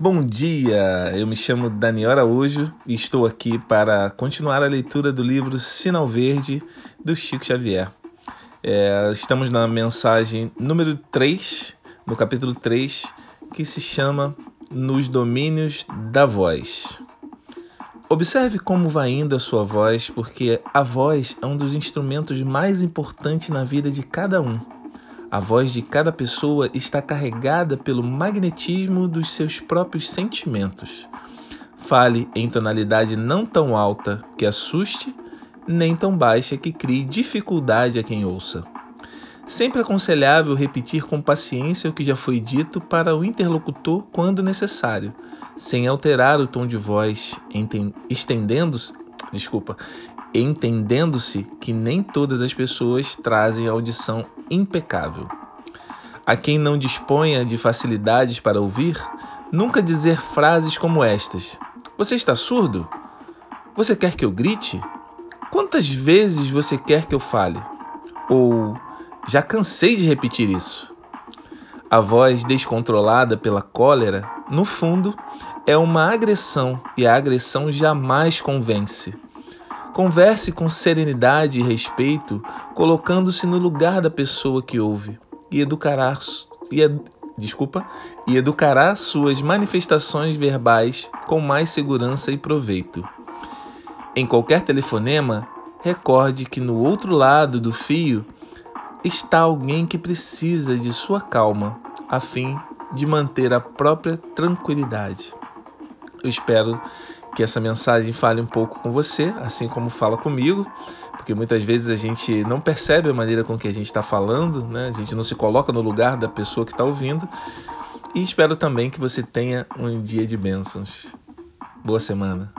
Bom dia, eu me chamo Daniel Araújo e estou aqui para continuar a leitura do livro Sinal Verde do Chico Xavier. É, estamos na mensagem número 3, no capítulo 3, que se chama Nos Domínios da Voz. Observe como vai indo a sua voz, porque a voz é um dos instrumentos mais importantes na vida de cada um. A voz de cada pessoa está carregada pelo magnetismo dos seus próprios sentimentos. Fale em tonalidade não tão alta que assuste, nem tão baixa que crie dificuldade a quem ouça. Sempre aconselhável repetir com paciência o que já foi dito para o interlocutor quando necessário, sem alterar o tom de voz, estendendo-se, desculpa, entendendo-se que nem todas as pessoas trazem audição impecável. A quem não disponha de facilidades para ouvir, nunca dizer frases como estas: Você está surdo? Você quer que eu grite? Quantas vezes você quer que eu fale? Ou já cansei de repetir isso. A voz descontrolada pela cólera, no fundo, é uma agressão e a agressão jamais convence. Converse com serenidade e respeito, colocando-se no lugar da pessoa que ouve e educará e, desculpa, e educará suas manifestações verbais com mais segurança e proveito. Em qualquer telefonema, recorde que no outro lado do fio está alguém que precisa de sua calma, a fim de manter a própria tranquilidade. Eu espero que essa mensagem fale um pouco com você, assim como fala comigo, porque muitas vezes a gente não percebe a maneira com que a gente está falando, né? a gente não se coloca no lugar da pessoa que está ouvindo. E espero também que você tenha um dia de bênçãos. Boa semana.